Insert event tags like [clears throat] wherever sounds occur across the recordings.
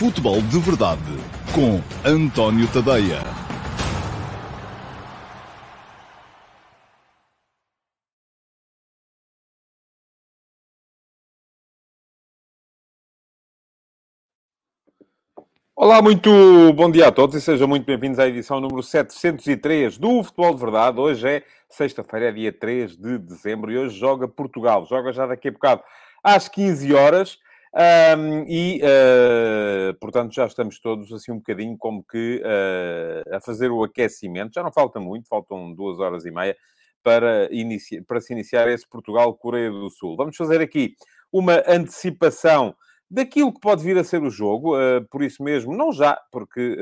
Futebol de Verdade com António Tadeia. Olá, muito bom dia a todos e sejam muito bem-vindos à edição número 703 do Futebol de Verdade. Hoje é sexta-feira, é dia 3 de dezembro e hoje joga Portugal. Joga já daqui a bocado às 15 horas. Um, e, uh, portanto, já estamos todos assim um bocadinho como que uh, a fazer o aquecimento. Já não falta muito, faltam duas horas e meia para, inicia para se iniciar esse Portugal-Coreia do Sul. Vamos fazer aqui uma antecipação daquilo que pode vir a ser o jogo, uh, por isso mesmo, não já, porque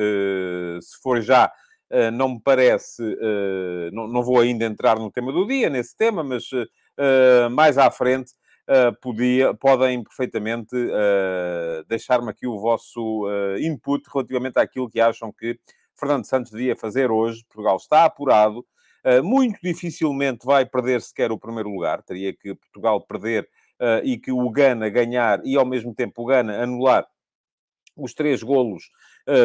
se for já, não me parece, não, não, vou ainda entrar no tema do dia, nesse tema, mas mais à frente uh, podia, podem perfeitamente uh, deixar-me aqui o vosso uh, input relativamente àquilo que acham que Fernando Santos devia fazer hoje. Portugal está apurado, muito dificilmente vai perder sequer o primeiro lugar. Teria que Portugal perder e que o Gana ganhar e ao mesmo tempo o Gana anular os três golos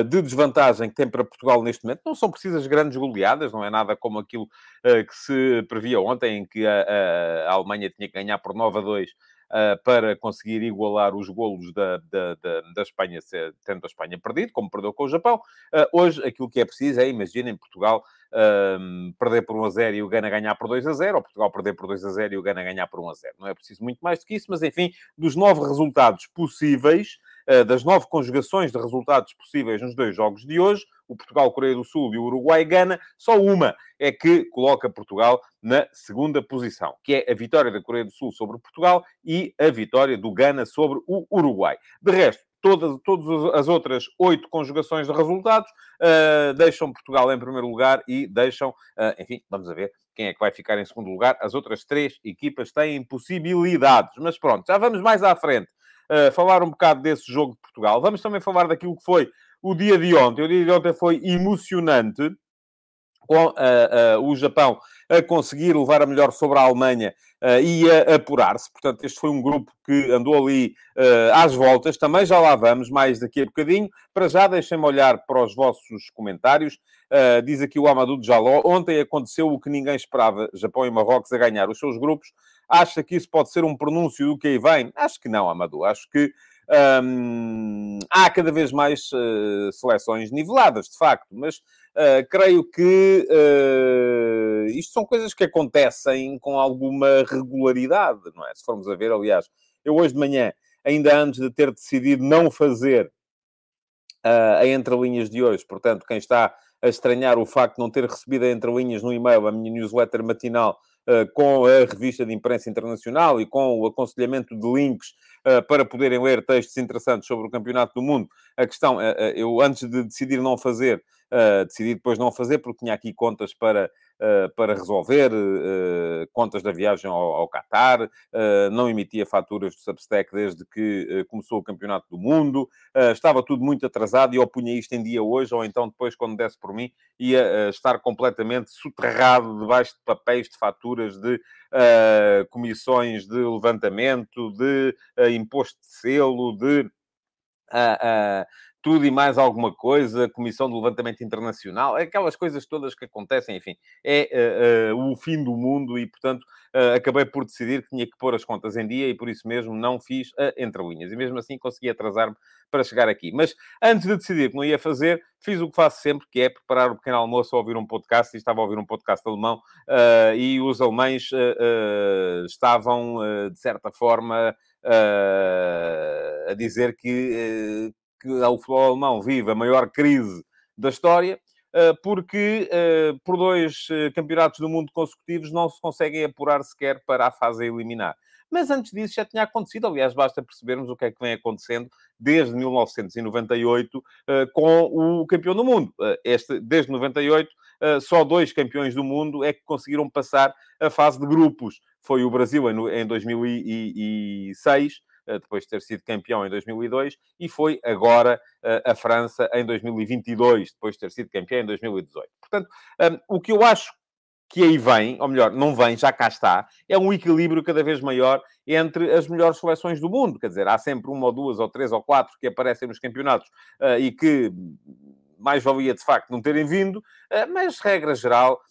de desvantagem que tem para Portugal neste momento. Não são precisas grandes goleadas, não é nada como aquilo que se previa ontem, em que a, a Alemanha tinha que ganhar por 9 a 2 Uh, para conseguir igualar os golos da, da, da, da, Espanha, tendo a Espanha perdido, como perdeu com o Japão. Hoje, aquilo que é preciso é, imaginem, Portugal uh, perder por 1 a 0 e o Gana ganhar por 2 a 0, ou Portugal perder por 2 a 0 e o Gana ganhar por 1 a 0. Não é preciso muito mais do que isso, mas enfim, dos nove resultados possíveis, eh, das nove conjugações de resultados possíveis nos dois jogos de hoje, o Portugal, Coreia do Sul e o Uruguai, Gana, só uma é que coloca Portugal na segunda posição, que é a vitória da Coreia do Sul sobre Portugal e a vitória do Gana sobre o Uruguai. De resto, todas, todas as outras oito conjugações de resultados uh, deixam Portugal em primeiro lugar e deixam, uh, enfim, vamos ver quem é que vai ficar em segundo lugar. As outras três equipas têm possibilidades, mas pronto, já vamos mais à frente uh, falar um bocado desse jogo de Portugal. Vamos também falar daquilo que foi o dia de ontem. O dia de ontem foi emocionante com uh, uh, o Japão a conseguir levar a melhor sobre a Alemanha uh, e a apurar-se. Portanto, este foi um grupo que andou ali às voltas. Também já lá vamos, mais daqui a bocadinho. Para já, deixem-me olhar para os vossos comentários. diz aqui o Amadou de Jaló. Ontem aconteceu o que ninguém esperava. Japão e Marrocos a ganhar os seus grupos. Acha que isso pode ser um pronúncio do que aí vem? Acho que não, Amadou. Acho que um, há cada vez mais uh, seleções niveladas, de facto, mas uh, creio que uh, isto são coisas que acontecem com alguma regularidade, não é? Se formos a ver, aliás, eu hoje de manhã, ainda antes de ter decidido não fazer a entrelinhas de hoje, portanto, quem está a estranhar o facto de não ter recebido a entrelinhas no e-mail, a minha newsletter matinal, com a revista de imprensa internacional e com o aconselhamento de links uh, para poderem ler textos interessantes sobre o Campeonato do Mundo. A questão, uh, eu antes de decidir não fazer, decidi depois não fazer, porque tinha aqui contas para eh, para resolver uh, contas da viagem ao, ao Qatar, uh, não emitia faturas do Substack desde que começou o Campeonato do Mundo, estava tudo muito atrasado e eu punha isto em dia hoje, ou então depois, quando desse por mim, ia estar completamente soterrado debaixo de papéis, de faturas, de comissões de levantamento, de imposto de selo, de tudo e mais alguma coisa, Comissão de Levantamento Internacional, aquelas coisas todas que acontecem, enfim, é uh, uh, o fim do mundo e, portanto, uh, acabei por decidir que tinha que pôr as contas em dia e por isso mesmo não fiz a entrelinhas. E mesmo assim consegui atrasar-me para chegar aqui. Mas antes de decidir que não ia fazer, fiz o que faço sempre, que é preparar o pequeno almoço ou ouvir um podcast, e estava a ouvir um podcast alemão, e os alemães estavam, de certa forma, a dizer que que o futebol alemão vive a maior crise da história, eh, porque eh, por dois eh, campeonatos do mundo consecutivos não se conseguem apurar sequer para a fase a eliminar. Mas antes disso já tinha acontecido, aliás, basta percebermos o que é que vem acontecendo desde 1998 com o campeão do mundo. Este, desde 98, só dois campeões do mundo é que conseguiram passar a fase de grupos. Foi o Brasil em 2006 eh, depois de ter sido campeão em 2002, e foi agora eh, a França em 2022, depois de ter sido campeão em 2018. Portanto, o que eu acho que aí vem, ou melhor, não vem, já cá está, é um equilíbrio cada vez maior entre as melhores seleções do mundo. Quer dizer, há sempre uma ou duas ou três ou quatro que aparecem nos campeonatos uh, e que mais valia de facto não terem vindo, mas regra geral,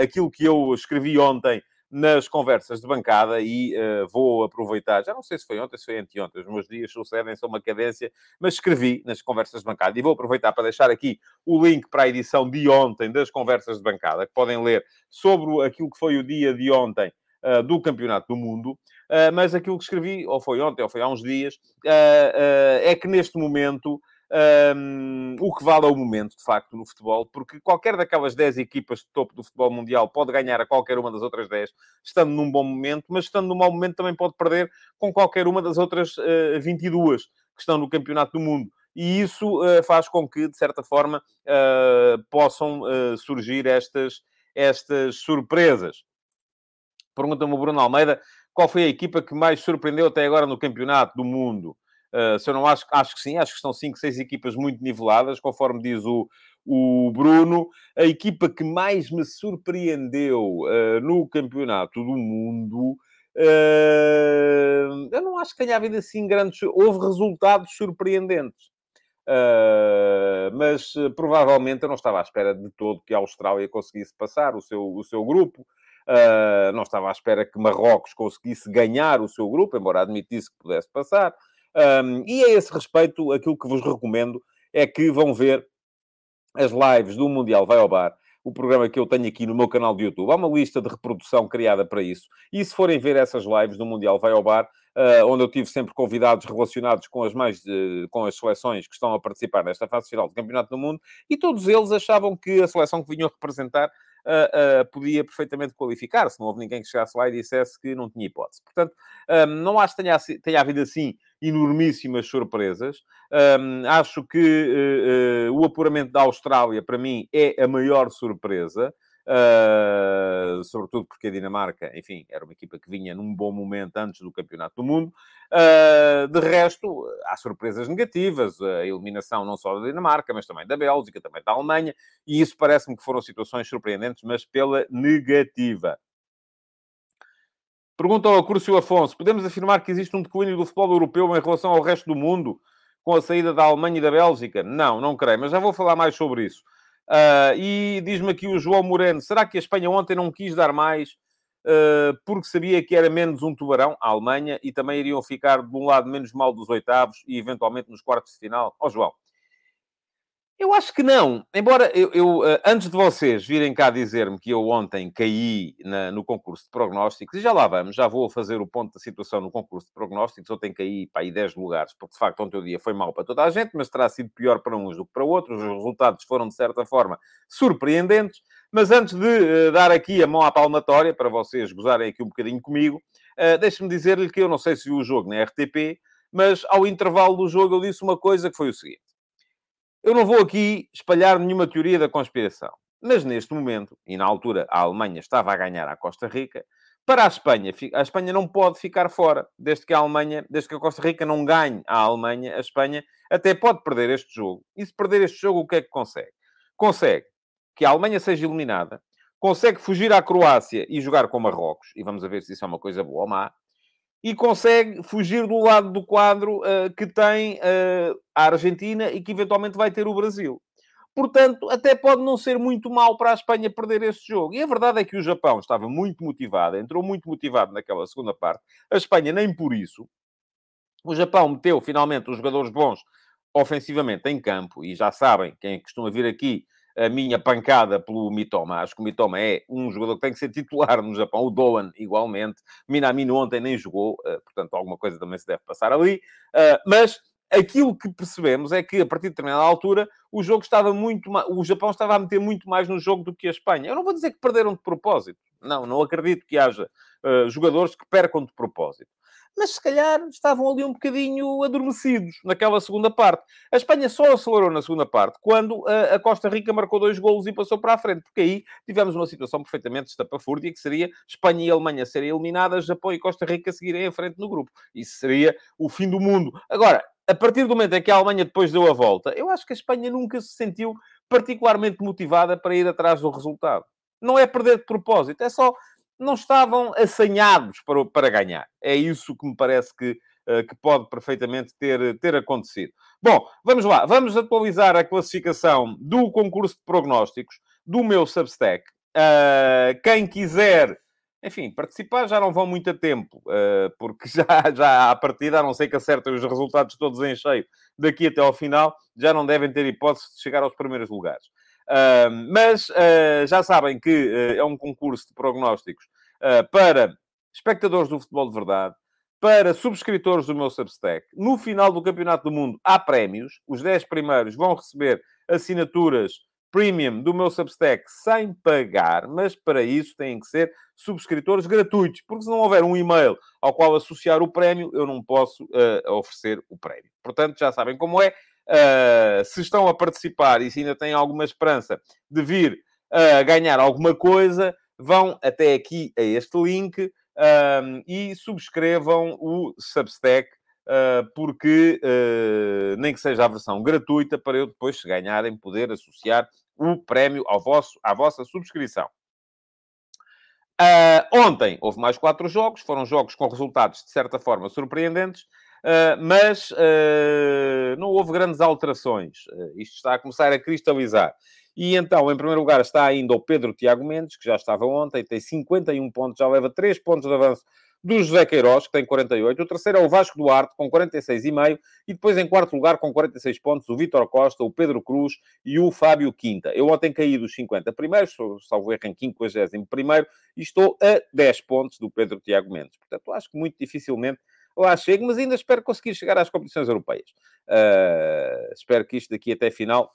aquilo que eu escrevi ontem nas conversas de bancada e uh, vou aproveitar, já não sei se foi ontem, se foi anteontem, os meus dias sucedem-se uma cadência, mas escrevi nas conversas de bancada e vou aproveitar para deixar aqui o link para a edição de ontem das conversas de bancada, que podem ler sobre aquilo que foi o dia de ontem uh, do Campeonato do Mundo, uh, mas aquilo que escrevi, ou foi ontem, ou foi há uns dias, é que neste momento um, o que vale é o momento, de facto, no futebol, porque qualquer daquelas 10 equipas de topo do futebol mundial pode ganhar a qualquer uma das outras 10, estando num bom momento, mas estando num mau momento também pode perder com qualquer uma das outras uh, 22 que estão no Campeonato do Mundo. E isso uh, faz com que, de certa forma, uh, possam uh, surgir estas, estas surpresas. Pergunta-me o Bruno Almeida qual foi a equipa que mais surpreendeu até agora no Campeonato do Mundo. Uh, se eu não acho, acho que sim, acho que estão 5, 6 equipas muito niveladas, conforme diz o, o Bruno. A equipa que mais me surpreendeu uh, no campeonato do mundo. Uh, eu não acho que tenha havido assim grandes. Houve resultados surpreendentes. mas provavelmente eu não estava à espera de todo que a Austrália conseguisse passar o seu, o seu grupo. não estava à espera que Marrocos conseguisse ganhar o seu grupo, embora admitisse que pudesse passar. Um, e a esse respeito, aquilo que vos recomendo é que vão ver as lives do Mundial Vai ao Bar, o programa que eu tenho aqui no meu canal de YouTube. Há uma lista de reprodução criada para isso. E se forem ver essas lives do Mundial Vai ao Bar, uh, onde eu tive sempre convidados relacionados com as mais uh, com as seleções que estão a participar nesta fase final do Campeonato do Mundo, e todos eles achavam que a seleção que vinham representar uh, uh, podia perfeitamente qualificar-se. Não houve ninguém que chegasse lá e dissesse que não tinha hipótese. Portanto, um, não acho que tenha, tenha havido assim enormíssimas surpresas. Um, acho que uh, o apuramento da Austrália, para mim, é a maior surpresa. Uh, sobretudo porque a Dinamarca, enfim, era uma equipa que vinha num bom momento antes do Campeonato do Mundo. Uh, de resto, há surpresas negativas, a eliminação não só da Dinamarca, mas também da Bélgica, também da Alemanha, e isso parece-me que foram situações surpreendentes, mas pela negativa. Pergunta ao Crucio Afonso: podemos afirmar que existe um declínio do futebol europeu em relação ao resto do mundo com a saída da Alemanha e da Bélgica? Não, não creio, mas já vou falar mais sobre isso. Uh, e diz-me aqui o João Moreno: será que a Espanha ontem não quis dar mais uh, porque sabia que era menos um tubarão, a Alemanha, e também iriam ficar de um lado menos mal dos oitavos e eventualmente nos quartos de final? Ó oh, João, eu acho que não. Embora eu, eu eh, antes de vocês virem cá dizer-me que eu ontem caí na, no concurso de prognósticos, e já lá vamos, já vou fazer o ponto da situação no concurso de prognósticos, ontem caí para aí 10 lugares, porque de facto ontem o dia foi mau para toda a gente, mas terá sido pior para uns do que para outros. Os resultados foram, de certa forma, surpreendentes. Mas antes de uh, dar aqui a mão à palmatória, para vocês gozarem aqui um bocadinho comigo, uh, deixe-me dizer-lhe que eu não sei se viu o jogo na RTP, mas ao intervalo do jogo eu disse uma coisa que foi o seguinte eu não vou aqui espalhar nenhuma teoria da conspiração, mas neste momento, e na altura a Alemanha estava a ganhar à Costa Rica, para a Espanha, a Espanha não pode ficar fora, desde que a Alemanha, desde que a Costa Rica não ganhe a Alemanha, a Espanha até pode perder este jogo. E se perder este jogo, o que é que consegue? Consegue que a Alemanha seja eliminada, consegue fugir à Croácia e jogar com Marrocos, e vamos ver se isso é uma coisa boa ou má, e consegue fugir do lado do quadro uh, que tem uh, a Argentina e que eventualmente vai ter o Brasil. Portanto, até pode não ser muito mal para a Espanha perder este jogo. E a verdade é que o Japão estava muito motivado, entrou muito motivado naquela segunda parte. A Espanha nem por isso. O Japão meteu finalmente os jogadores bons ofensivamente em campo e já sabem, quem costuma vir aqui a minha pancada pelo Mitoma. Acho que o Mitoma é um jogador que tem que ser titular no Japão. O Doan, igualmente. Minamino ontem nem jogou, eh, portanto, alguma coisa também se deve passar ali. Eh, mas aquilo que percebemos é que, a partir de determinada altura, o jogo estava muito o Japão estava a meter muito mais no jogo do que a Espanha. Eu não vou dizer que perderam de propósito. Não, não acredito que haja uh, jogadores que percam de propósito mas se calhar estavam ali um bocadinho adormecidos naquela segunda parte. A Espanha só acelerou na segunda parte quando a, Costa Rica marcou dois golos e passou para a frente, porque aí tivemos uma situação perfeitamente estapafúrdia, que seria Espanha e Alemanha serem eliminadas, Japão e Costa Rica seguirem em frente no grupo. Isso seria o fim do mundo. Agora, a partir do momento em que a Alemanha depois deu a volta, eu acho que a Espanha nunca se sentiu particularmente motivada para ir atrás do resultado. Não é perder de propósito, é só não estavam assanhados para, para ganhar. É isso que me parece que, uh, que pode perfeitamente ter, ter acontecido. Bom, vamos lá. Vamos atualizar a classificação do concurso de prognósticos do meu Substack. Uh, quem quiser enfim, participar já não vão muito a tempo, uh, porque [laughs] já, já à partida, a não ser que acertem os resultados todos em cheio daqui até ao final, já não devem ter hipótese de chegar aos primeiros lugares. Mas uh, já sabem que é um concurso de prognósticos para espectadores do futebol de verdade, para subscritores do meu Substack. No final do Campeonato do Mundo há prémios. Os 10 primeiros vão receber assinaturas premium do meu Substack sem pagar, mas para isso têm que ser subscritores gratuitos, porque se não houver um e-mail ao qual associar o prémio, eu não posso uh, oferecer o prémio. Portanto, já sabem como é. Uh, se estão a participar e se ainda têm alguma esperança de vir a uh, ganhar alguma coisa, vão até aqui a este link e subscrevam o Substack Uh, porque uh, nem que seja a versão gratuita, para eu depois, se ganharem, poder associar o prémio ao vosso, à vossa subscrição. Uh, ontem houve mais quatro jogos, foram jogos com resultados de certa forma surpreendentes, mas não houve grandes alterações. isto está a começar a cristalizar. E então, em primeiro lugar, está ainda o Pedro Tiago Mendes, que já estava ontem, tem 51 pontos, já leva 3 pontos de avanço do José Queiroz, que tem 48. O terceiro é o Vasco Duarte, com 46,5. E depois, em quarto lugar, com 46 pontos, o Vítor Costa, o Pedro Cruz e o Fábio Quinta. Eu ontem caí dos 50 primeiros, salvo erro em 50 primeiro, e estou a 10 pontos do Pedro Tiago Mendes. Portanto, acho que muito dificilmente lá chego, mas ainda espero conseguir chegar às competições europeias. Uh, espero que isto daqui até final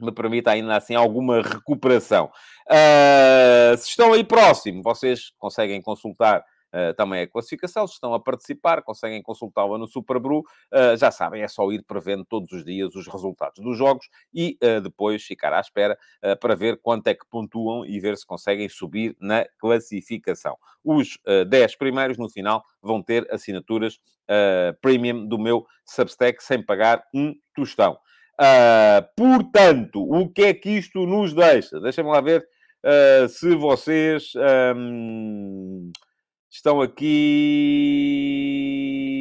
me permita ainda assim alguma recuperação. Uh, se estão aí próximo, vocês conseguem consultar uh, também a classificação. Se estão a participar, conseguem consultá-la no Superbru. Uh, já sabem, é só ir prevendo todos os dias os resultados dos jogos e uh, depois ficar à espera para ver quanto é que pontuam e ver se conseguem subir na classificação. Os 10 primeiros, no final, vão ter assinaturas premium do meu Substack sem pagar um tostão. Portanto, o que é que isto nos deixa? Deixem-me lá ver se vocês um, Estão aqui.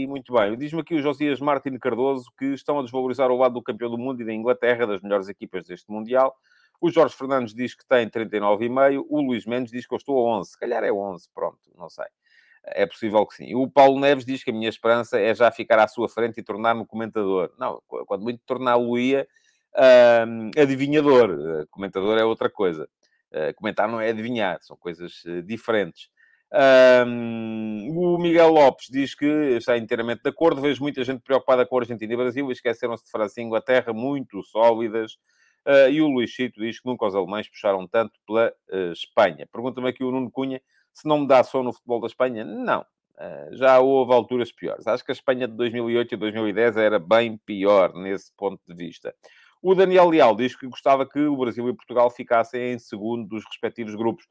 Muito bem. Diz-me aqui o Josias Martin Cardoso que estão a desvalorizar o lado do campeão do mundo e da Inglaterra, das melhores equipas deste Mundial. O Jorge Fernandes diz que tem 39,5. O Luís Mendes diz que eu estou a 11. Se calhar é 11, pronto, não sei. É possível que sim. O Paulo Neves diz que a minha esperança é já ficar à sua frente e tornar-me comentador. Não, quando muito torná-lo-ia uh, adivinhador. Uh, comentador é outra coisa. Uh, comentar não é adivinhar, são coisas uh, diferentes. Um, o Miguel Lopes diz que está inteiramente de acordo. Vejo muita gente preocupada com a Argentina e Brasil esqueceram-se de França e Inglaterra, muito sólidas. Uh, e o Luís Chito diz que nunca os alemães puxaram tanto pela uh, Espanha. Pergunta-me aqui o Nuno Cunha se não me dá sono no futebol da Espanha. Não, uh, já houve alturas piores. Acho que a Espanha de 2008 e 2010 era bem pior nesse ponto de vista. O Daniel Leal diz que gostava que o Brasil e Portugal ficassem em segundo dos respectivos grupos.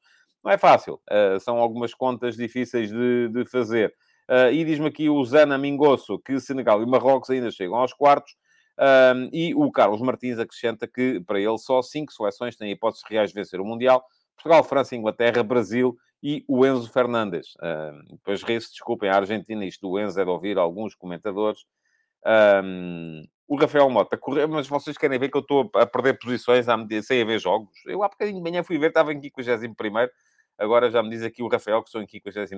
Não é fácil. Uh, são algumas contas difíceis de, de fazer. Uh, e diz-me aqui o Zana Mingosso que Senegal e Marrocos ainda chegam aos quartos. E o Carlos Martins acrescenta que, para ele, só cinco seleções têm hipóteses reais de vencer o Mundial. Portugal, França, Inglaterra, Brasil e o Enzo Fernandes. Depois ri-se, desculpem, a Argentina, isto do Enzo é de ouvir alguns comentadores. Um, o Rafael Mota, correu, mas vocês querem ver que eu estou a perder posições sem haver jogos? Eu há bocadinho de manhã fui ver, estava em 51 primeiro Agora já me diz aqui o Rafael que estou em 53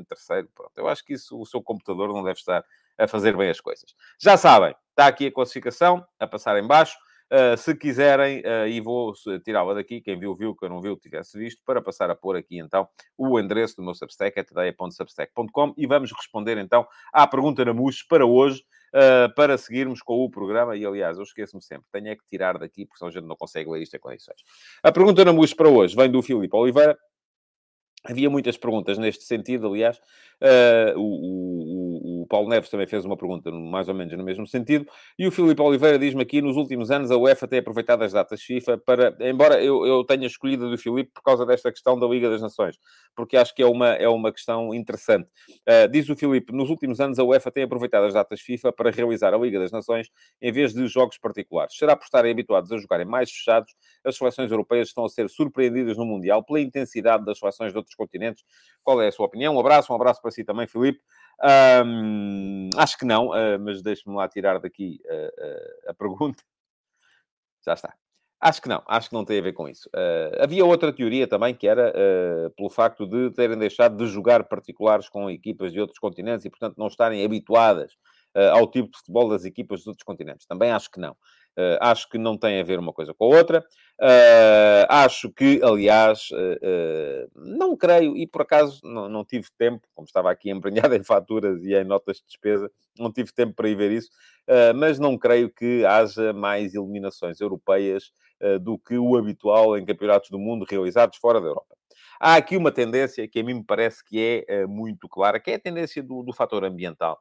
Pronto, eu acho que isso, o seu computador não deve estar a fazer bem as coisas. Já sabem, está aqui a classificação, a passar em baixo. Uh, se quiserem, uh, e vou tirá-la daqui, quem viu, viu, quem não viu, tivesse visto, para passar a pôr aqui então o endereço do meu Substack, é tadeia.substack.com, e vamos responder então à pergunta na MUS para hoje, uh, para seguirmos com o programa. E aliás, eu esqueço-me sempre, tenho é que tirar daqui, porque senão a gente não consegue ler isto em condições. A pergunta na MUS para hoje vem do Filipe Oliveira, Havia muitas perguntas neste sentido, aliás. Uh, o, o, Paulo Neves também fez uma pergunta mais ou menos no mesmo sentido. E o Filipe Oliveira diz-me aqui, nos últimos anos a UEFA tem aproveitado as datas FIFA para... Embora eu, eu tenha escolhido do Filipe por causa desta questão da Liga das Nações, porque acho que é uma, é uma questão interessante. Uh, diz o Filipe, nos últimos anos a UEFA tem aproveitado as datas FIFA para realizar a Liga das Nações em vez de jogos particulares. Será por estarem habituados a jogarem mais fechados, as seleções europeias estão a ser surpreendidas no Mundial pela intensidade das seleções de outros continentes. Qual é a sua opinião? Um abraço, um abraço para si também, Filipe. Um, acho que não, uh, mas deixe-me lá tirar daqui uh, uh, a pergunta. [laughs] Já está. Acho que não, acho que não tem a ver com isso. havia outra teoria também que era pelo facto de terem deixado de jogar particulares com equipas de outros continentes e, portanto, não estarem habituadas ao tipo de futebol das equipas dos outros continentes. Também acho que não. Uh, acho que não tem a ver uma coisa com a outra. Uh, acho que, aliás, uh, não creio, e por acaso não, não, tive tempo, como estava aqui [laughs] embrenhado em faturas e em notas de despesa, não tive tempo para ir ver isso, mas não creio que haja mais eliminações europeias do que o habitual em campeonatos do mundo realizados fora da Europa. Há aqui uma tendência que a mim me parece que é muito clara, que é a tendência do, do fator ambiental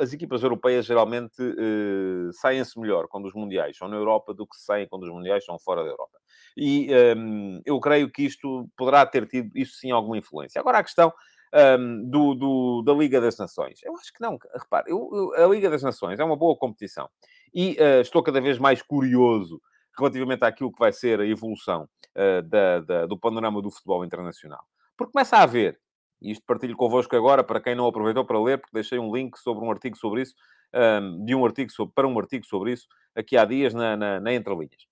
as equipas europeias geralmente uh, saem-se melhor quando os mundiais são na Europa do que saem quando os mundiais são fora da Europa. E um, ehm, eu creio que isto poderá ter tido, isso sim, alguma influência. Agora, a questão um, ehm, do, do, da Liga das Nações. Eu acho que não. Repare, eu, eu, a Liga das Nações é uma boa competição. E uh, estou cada vez mais curioso relativamente àquilo que vai ser a evolução uh, da, da, do panorama do futebol internacional. Porque começa a haver e isto partilho convosco agora, para quem não aproveitou para ler, porque deixei um link sobre um artigo sobre isso, de um artigo sobre, para um artigo sobre isso, aqui há dias na, na, na Entrelinhas.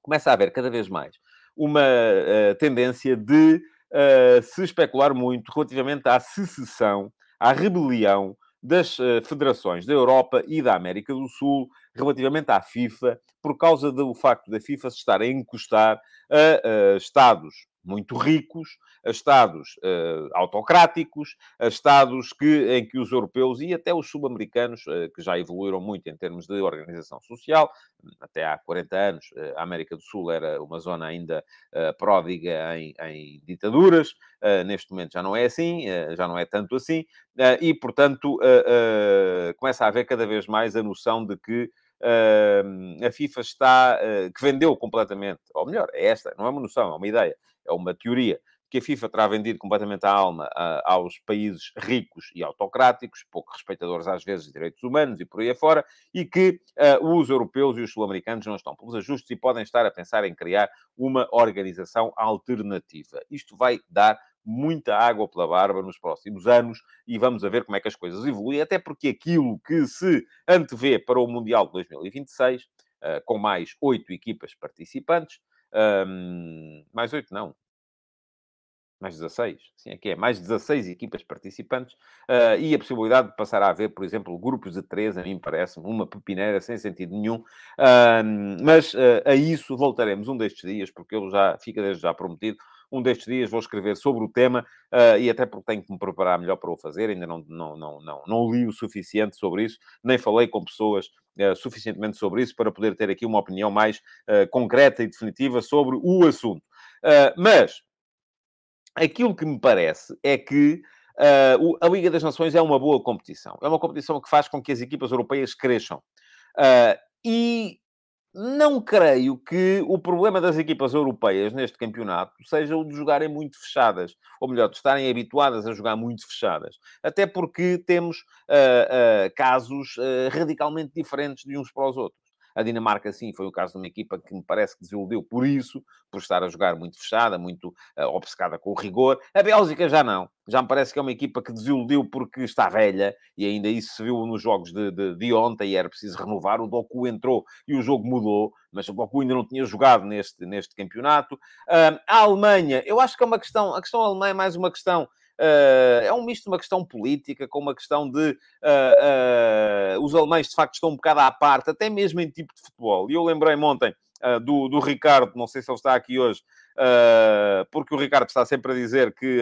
Começa a haver cada vez mais uma uh, tendência de uh, se especular muito relativamente à secessão, à rebelião das uh, federações da Europa e da América do Sul relativamente à FIFA, por causa do facto da FIFA se estar a encostar a Estados muito ricos, a Estados uh, autocráticos, a Estados que, em que os europeus e até os sul-americanos, uh, que já evoluíram muito em termos de organização social, até há 40 anos uh, a América do Sul era uma zona ainda pródiga em, em ditaduras, neste momento já não é assim, já não é tanto assim, e, portanto, começa a haver cada vez mais a noção de que a FIFA está, que vendeu completamente, ou melhor, é esta, não é uma noção, é uma ideia, é uma teoria, que a FIFA terá vendido completamente a alma aos países ricos e autocráticos, pouco respeitadores às vezes de direitos humanos e por aí afora, e que uh, os europeus e os sul-americanos não estão pelos ajustes e podem estar a pensar em criar uma organização alternativa. Isto vai dar muita água pela barba nos próximos anos e vamos a ver como é que as coisas evoluem, até porque aquilo que se antevê para o Mundial de 2026, uh, com mais oito equipas participantes, um, mais oito não, mais 16, sim, aqui é, mais 16 equipas participantes, uh, e a possibilidade de passar a haver, por exemplo, grupos de três, a mim parece-me uma pepineira sem sentido nenhum, uh, mas uh, a isso voltaremos um destes dias, porque eu já, fica desde já prometido, um destes dias vou escrever sobre o tema, e até porque tenho que me preparar melhor para o fazer, ainda não, não, não, não, não li o suficiente sobre isso, nem falei com pessoas suficientemente sobre isso para poder ter aqui uma opinião mais concreta e definitiva sobre o assunto. mas aquilo que me parece é que uh, a Liga das Nações é uma boa competição. É uma competição que faz com que as equipas europeias cresçam. Uh, e não creio que o problema das equipas europeias neste campeonato seja o de jogarem muito fechadas, ou melhor, de estarem habituadas a jogar muito fechadas. Até porque temos uh, uh, casos uh, radicalmente diferentes de uns para os outros. A Dinamarca, sim, foi o caso de uma equipa que me parece que desiludiu por isso, por estar a jogar muito fechada, muito uh, obcecada com o rigor. A Bélgica já não. Já me parece que é uma equipa que desiludiu porque está velha, e ainda isso se viu nos jogos de, de, de ontem, e era preciso renovar. O Doku entrou e o jogo mudou, mas o Doku ainda não tinha jogado neste, neste campeonato. Uh, a Alemanha, eu acho que é uma questão, a questão alemã é mais uma questão é um misto de uma questão política com uma questão de uh, uh, os alemães de facto estão um bocado à parte, até mesmo em tipo de futebol. E eu lembrei-me ontem do, do Ricardo, não sei se ele está aqui hoje, porque o Ricardo está sempre a dizer que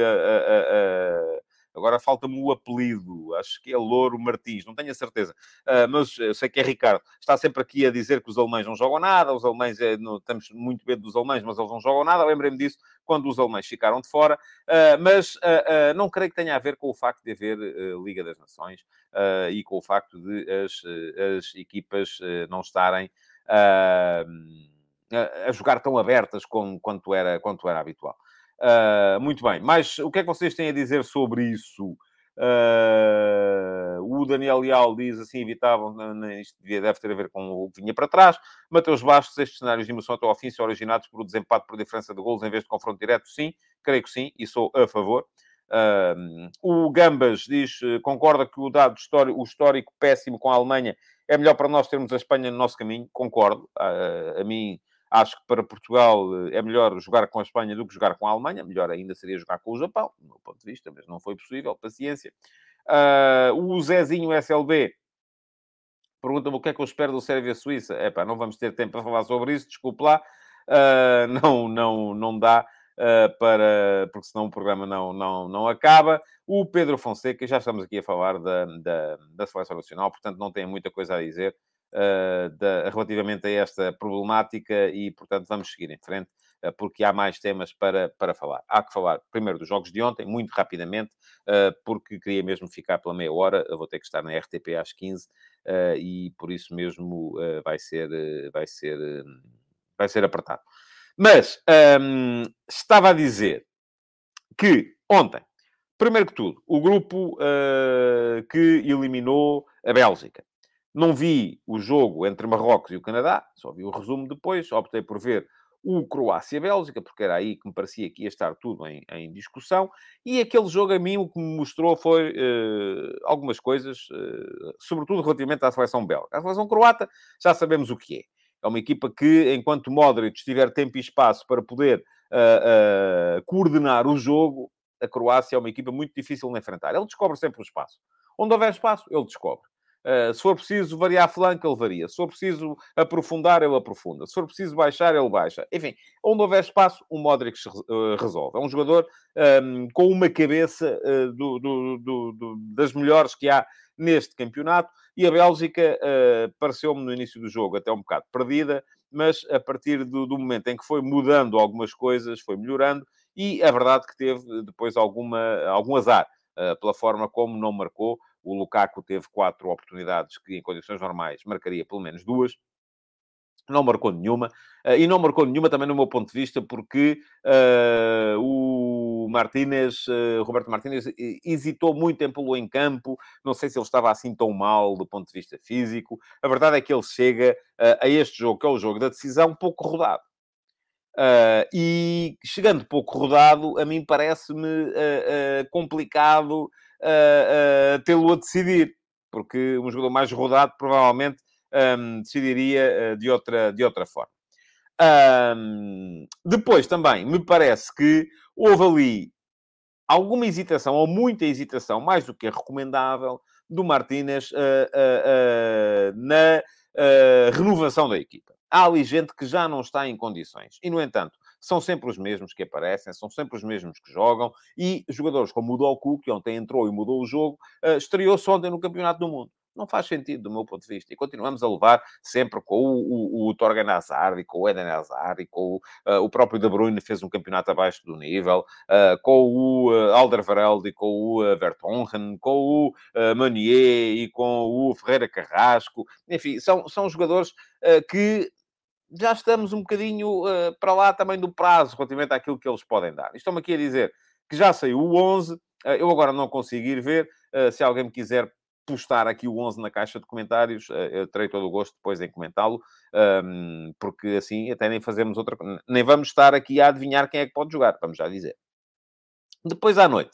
Agora falta-me o apelido, acho que é Louro Martins, não tenho a certeza, uh, mas eu sei que é Ricardo. Está sempre aqui a dizer que os alemães não jogam nada, os alemães, é, não, estamos muito medo dos alemães, mas eles não jogam nada. Lembrei-me disso quando os alemães ficaram de fora, uh, mas uh, não creio que tenha a ver com o facto de haver Liga das Nações e com o facto de as, as equipas não estarem a jogar tão abertas como, quanto, era, quanto era habitual. Uh, muito bem, mas o que é que vocês têm a dizer sobre isso? Uh, o Daniel Leal diz assim: evitavam, isto deve ter a ver com o que vinha para trás. Mateus Bastos, estes cenários de emoção até ao fim são originados por o desempate por diferença de golos em vez de confronto direto? Sim, creio que sim, e sou a favor. Uh, o Gambas diz: concorda que o dado histórico, o histórico péssimo com a Alemanha é melhor para nós termos a Espanha no nosso caminho. Concordo, a mim Acho que para Portugal eh, é melhor jogar com a Espanha do que jogar com a Alemanha. Melhor ainda seria jogar com o Japão, do meu ponto de vista, mas não foi possível. Paciência. Uh, o Zezinho SLB pergunta-me o que é que eu espero do Sérvia-Suíça. Epá, não vamos ter tempo para falar sobre isso, desculpe lá. Uh, [laughs] não, não, não dá. Uh, para, porque senão o programa não, não, não acaba. O Pedro Fonseca, já estamos aqui a falar da, da, da Seleção Nacional, portanto não tem muita coisa a dizer da, relativamente a esta problemática e, portanto, vamos seguir em frente, uh, porque há mais temas para, para falar. Há que falar primeiro dos jogos de ontem, muito rapidamente, uh, porque queria mesmo ficar pela meia hora, eu vou ter que estar na RTP às 15 e por isso mesmo vai ser, vai ser, vai ser apertado. Mas um, estava a dizer que ontem, primeiro que tudo, o grupo uh, que eliminou a Bélgica não vi o jogo entre Marrocos e o Canadá, só vi o resumo depois. Optei por ver o Croácia-Bélgica, porque era aí que me parecia que ia estar tudo em, em discussão. E aquele jogo a mim o que me mostrou foi uh, algumas coisas, uh, sobretudo relativamente à seleção belga. A seleção croata já sabemos o que é. É uma equipa que, enquanto Modric tiver tempo e espaço para poder uh, coordenar o jogo, a Croácia é uma equipa muito difícil de enfrentar. Ele descobre sempre o espaço. Onde houver espaço, ele descobre. Uh, se for preciso variar a flanca, ele varia. Se for preciso aprofundar, ele aprofunda. Se for preciso baixar, ele baixa. Enfim, onde houver espaço, o Modric uh, resolve. É um jogador um, ehm, com uma cabeça uh, do, do, do, das melhores que há neste campeonato. E a Bélgica pareceu-me no início do jogo até um bocado perdida, mas a partir do, do momento em que foi mudando algumas coisas, foi melhorando. E é verdade que teve depois alguma, algum azar pela forma como não marcou o Lukaku teve quatro oportunidades que, em condições normais, marcaria pelo menos duas. Não marcou nenhuma. Uh, e não marcou nenhuma também, no meu ponto de vista, porque uh, o Martínez, uh, Roberto Martínez, hesitou muito em pô-lo em campo. Não sei se ele estava assim tão mal do ponto de vista físico. A verdade é que ele chega a este jogo, que é o jogo da decisão, pouco rodado. Uh, e chegando pouco rodado, a mim parece-me uh, uh, complicado tê-lo a decidir, porque um jogador mais rodado provavelmente um, decidiria de, outra, de outra forma. Um, depois também me parece que houve ali alguma hesitação, ou muita hesitação, mais do que é recomendável, do Martínez na renovação da equipa há ali gente que já não está em condições. E, no entanto, são sempre os mesmos que aparecem, são sempre os mesmos que jogam, e jogadores como o Doku, que ontem entrou e mudou o jogo, uh, estreou-se ontem no Campeonato do Mundo. Não faz sentido, do meu ponto de vista. E continuamos a levar sempre com o, o, o Torgan Hazard e com o Eden Hazard e com o, uh, o próprio De Bruyne fez um campeonato abaixo do nível, uh, com o uh, Alderweireld com o uh, Vertonghen, com o uh, e com o Ferreira Carrasco. Enfim, são, são jogadores que já estamos um bocadinho uh, para lá também do prazo relativamente àquilo que eles podem dar. Estão-me aqui a dizer que já saiu o 11, uh, eh, eu agora não consigo ir ver. Uh, se alguém me quiser postar aqui o 11 na caixa de comentários, eu terei todo o gosto depois em comentá-lo, um, ehm, porque assim até nem fazemos outra nem vamos estar aqui a adivinhar quem é que pode jogar, vamos já dizer. Depois à noite.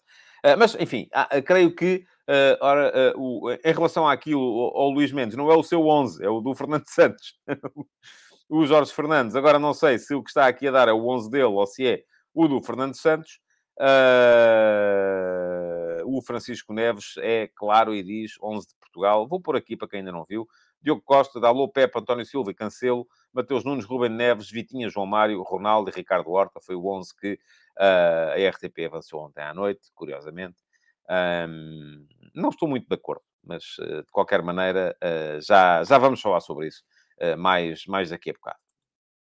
mas, enfim, creio que Uh, ora, uh, o, em relação àquilo, ao, ao Luís Mendes, não é o seu 11, é o do Fernando [laughs] Santos. O Jorge Fernandes. Agora não sei se o que está aqui a dar é o 11 dele ou se é o do Fernando Santos. Uh, o Francisco Neves é claro e diz 11 de Portugal. Vou pôr aqui para quem ainda não viu. Diogo Costa, Dalô, Pepe, António Silva e Cancelo, Mateus Nunes, Ruben Neves, Vitinha, João Mário, Ronaldo e Ricardo Horta. Foi o 11 que uh, a RTP avançou ontem à noite, curiosamente. Um, não estou muito de acordo, mas uh, de qualquer maneira já, já vamos falar sobre isso mais, mais daqui a bocado.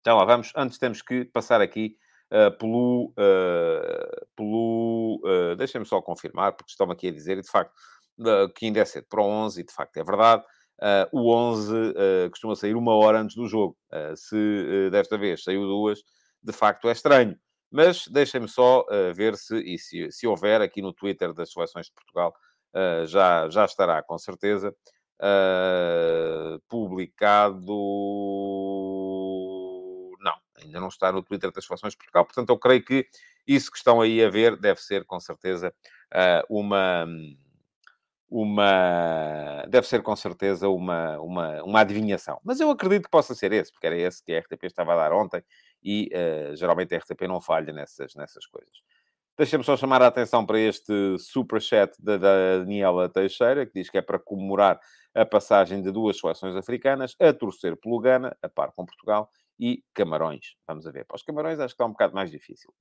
Então lá vamos. Antes temos que passar aqui pelo. pelo Deixem-me só confirmar, porque estão aqui a dizer, e de facto, que ainda é cedo para o 11, e de facto é verdade. o 11 costuma sair uma hora antes do jogo. se desta vez saiu duas, de facto é estranho. Mas deixem-me só uh, ver se, e se, se houver aqui no Twitter das seleções de Portugal, uh, já, já estará com certeza uh, publicado. Não, ainda não está no Twitter das seleções de Portugal. Portanto, eu creio que isso que estão aí a ver deve ser com certeza uma uma. Deve ser com certeza uma, uma, uma adivinhação. Mas eu acredito que possa ser esse, porque era esse que a RTP estava a dar ontem e uh, geralmente a RTP não falha nessas, nessas coisas. Deixa-me só chamar a atenção para este superchat da, da Daniela Teixeira, que diz que é para comemorar a passagem de duas seleções africanas, a torcer pelo Gana, a par com Portugal, e Camarões. Vamos a ver. Para os Camarões acho que está um bocado mais difícil.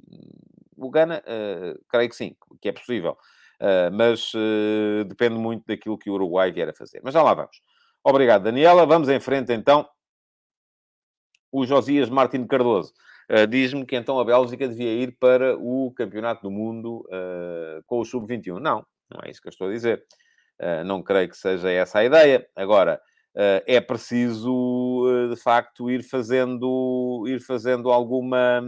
O Gana, uh, creio que sim, que é possível. Uh, mas uh, depende muito daquilo que o Uruguai vier a fazer. Mas já lá vamos. Obrigado, Daniela. Vamos em frente, então. O Josias Martins Cardoso uh, diz-me que então a Bélgica devia ir para o Campeonato do Mundo com o Sub-21. Não, não é isso que eu estou a dizer. Não creio que seja essa a ideia. Agora, é preciso, de facto, ir fazendo, ir fazendo alguma,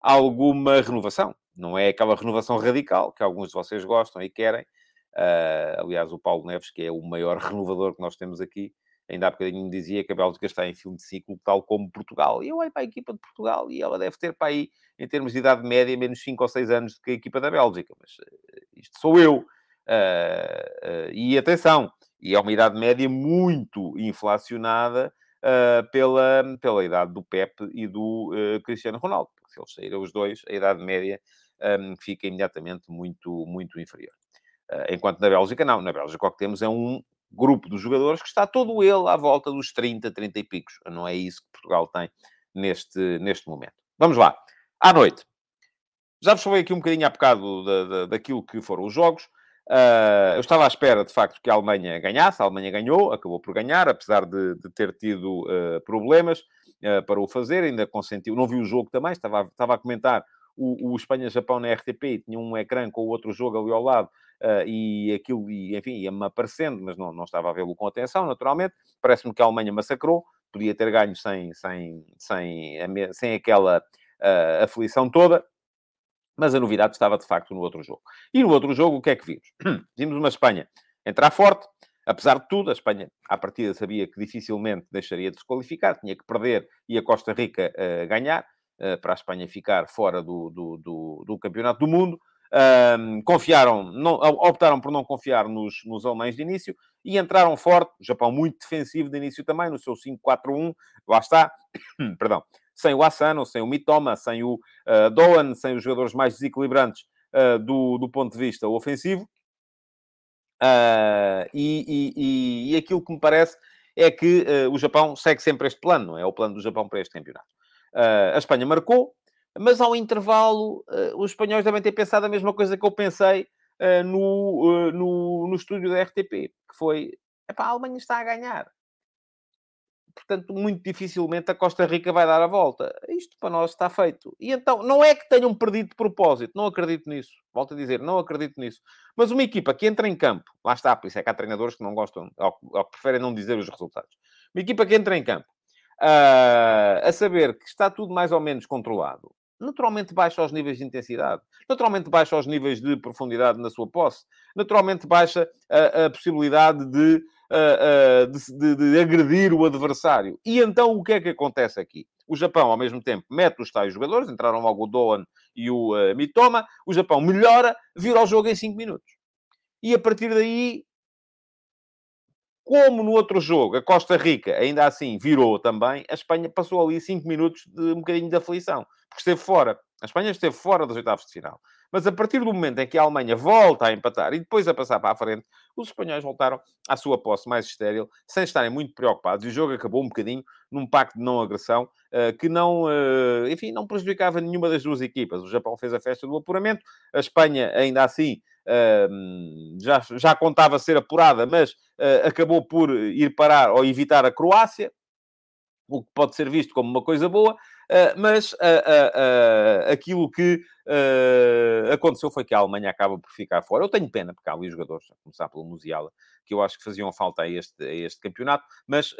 alguma renovação não é aquela renovação radical que alguns de vocês gostam e querem. Aliás, o Paulo Neves, que é o maior [laughs] renovador que nós temos aqui, ainda há bocadinho me dizia que a Bélgica está em fim de ciclo, tal como Portugal. E eu olho para a equipa de Portugal e ela deve ter para aí, em termos de idade média, menos 5 ou 6 anos do que a equipa da Bélgica. Mas isto sou eu. Uh, e atenção, e é uma idade média muito inflacionada pela, pela idade do Pepe e do Cristiano Ronaldo. Porque se eles saíram os dois, a idade média um, fica imediatamente muito, muito inferior. Uh, enquanto na Bélgica, não. Na Bélgica, o que temos é um grupo de jogadores que está todo ele à volta dos 30, 30 e picos. Não é isso que Portugal tem neste, neste momento. Vamos lá. À noite. Já vos falei aqui um bocadinho há bocado da, da, daquilo que foram os jogos. Uh, eu estava à espera, de facto, que a Alemanha ganhasse. A Alemanha ganhou, acabou por ganhar, apesar de, de ter tido uh, problemas uh, para o fazer. Ainda consentiu. Não vi o jogo também, estava, estava a comentar o, o Espanha-Japão na RTP tinha um ecrã com o outro jogo ali ao lado e aquilo, e, enfim, ia-me aparecendo, mas não, não estava a vê-lo com atenção, naturalmente. Parece-me que a Alemanha massacrou, podia ter ganho sem, sem, sem, sem aquela aflição toda. Mas a novidade estava, de facto, no outro jogo. E no outro jogo, o que é que vimos? [clears throat] vimos uma Espanha entrar forte, Apesar de tudo, a Espanha, à partida, sabia que dificilmente deixaria de se qualificar, tinha que perder e a Costa Rica uh, ganhar. Eh, para a Espanha ficar fora do, do, do, do Campeonato do Mundo. Confiaram, não, optaram por não confiar nos, nos alemães de início e entraram forte. O Japão muito defensivo de início também, no seu 5-4-1. Lá está, [clears throat] perdão, sem o Asano, sem o Mitoma, sem o uh, sem os jogadores mais desequilibrantes uh, do, do ponto de vista ofensivo. Uh, e, e, e, aquilo que me parece é que o Japão segue sempre este plano, não é? O plano do Japão para este campeonato. A Espanha marcou, mas ao intervalo os espanhóis devem ter pensado a mesma coisa que eu pensei no, no, no estúdio da RTP, que foi, a Alemanha está a ganhar. Portanto, muito dificilmente a Costa Rica vai dar a volta. Isto para nós está feito. E então, não é que tenham perdido de propósito. Não acredito nisso. Volto a dizer, não acredito nisso. Mas uma equipa que entra em campo, lá está, por isso é que há treinadores que não gostam, ou, ou preferem não dizer os resultados. Uma equipa que entra em campo uh, a saber que está tudo mais ou menos controlado, naturalmente baixa os níveis de intensidade, naturalmente baixa os níveis de profundidade na sua posse, naturalmente baixa a, a possibilidade de, de, de, agredir o adversário. E então o que é que acontece aqui? O Japão, ao mesmo tempo, mete os tais jogadores, entraram o Doan e o uh, Mitoma, o Japão melhora, vira o jogo em 5 minutos. E a partir daí como no outro jogo, a Costa Rica ainda assim virou também, a Espanha passou ali 5 minutos de um bocadinho de aflição, porque esteve fora. A Espanha esteve fora dos oitavos de final. Mas a partir do momento em que a Alemanha volta a empatar e depois a passar para a frente, os espanhóis voltaram à sua posse mais estéril, sem estarem muito preocupados. E o jogo acabou um bocadinho num pacto de não agressão, uh, que não, uh, enfim, não prejudicava nenhuma das duas equipas. O Japão fez a festa do apuramento, a Espanha ainda assim já, já contava ser apurada, mas acabou por ir parar ou evitar a Croácia, o que pode ser visto como uma coisa boa. Uh, mas uh, uh, aquilo que aconteceu foi que a Alemanha acaba por ficar fora. Eu tenho pena, porque há ali jogadores, a começar pelo Musiala, que eu acho que faziam falta a este, a este campeonato, mas,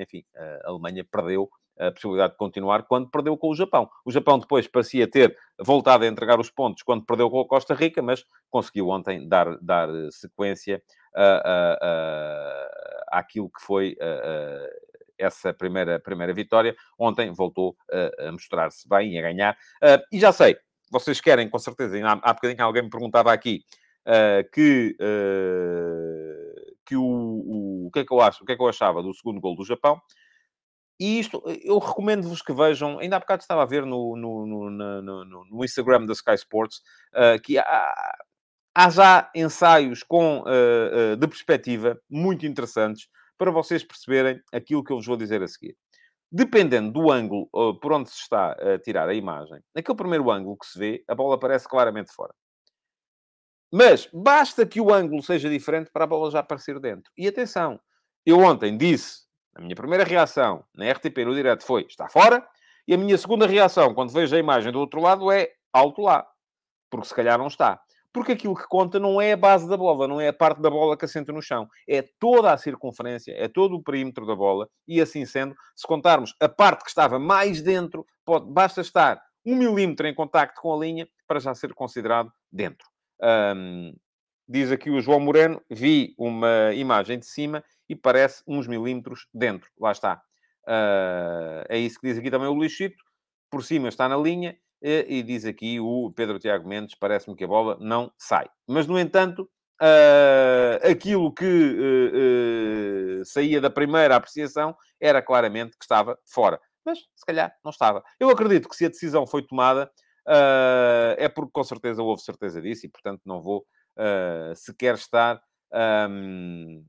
enfim, a Alemanha perdeu a possibilidade de continuar quando perdeu com o Japão. O Japão depois parecia ter voltado a entregar os pontos quando perdeu com a Costa Rica, mas conseguiu ontem dar, dar sequência àquilo que foi essa primeira, primeira vitória. Ontem voltou a mostrar-se bem e a ganhar. Uh, e já sei, vocês querem, com certeza, há, há bocadinho alguém me perguntava aqui uh, que, uh, que o, o, o, que é que eu acho, o que é que eu achava do segundo gol do Japão. E isto, eu recomendo-vos que vejam, ainda há bocado estava a ver no, no, no, no, Instagram da Sky Sports, que há, há já ensaios com, de perspectiva muito interessantes para vocês perceberem aquilo que eu vos vou dizer a seguir. Dependendo do ângulo por onde se está a tirar a imagem, naquele primeiro ângulo que se vê, a bola aparece claramente fora. Mas basta que o ângulo seja diferente para a bola já aparecer dentro. E atenção, eu ontem disse, a minha primeira reação na RTP no direto foi está fora, e a minha segunda reação, quando vejo a imagem do outro lado, é alto lá. Porque se calhar não está. Porque aquilo que conta não é a base da bola, não é a parte da bola que assenta no chão. É toda a circunferência, é todo o perímetro da bola. E assim sendo, se contarmos a parte que estava mais dentro, pode, basta estar um milímetro em contacto com a linha para já ser considerado dentro. Um, diz aqui o João Moreno, vi uma imagem de cima e parece uns milímetros dentro. Lá está. Uh, é isso que diz aqui também o Luís Chito. Por cima está na linha e diz aqui o Pedro Tiago Mendes, parece-me que a bola não sai. Mas, no entanto, uh, aquilo que uh, uh, saía da primeira apreciação era claramente que estava fora. Mas, se calhar, não estava. Eu acredito que se a decisão foi tomada, é porque com certeza houve certeza disso e, portanto, não vou sequer estar... Um,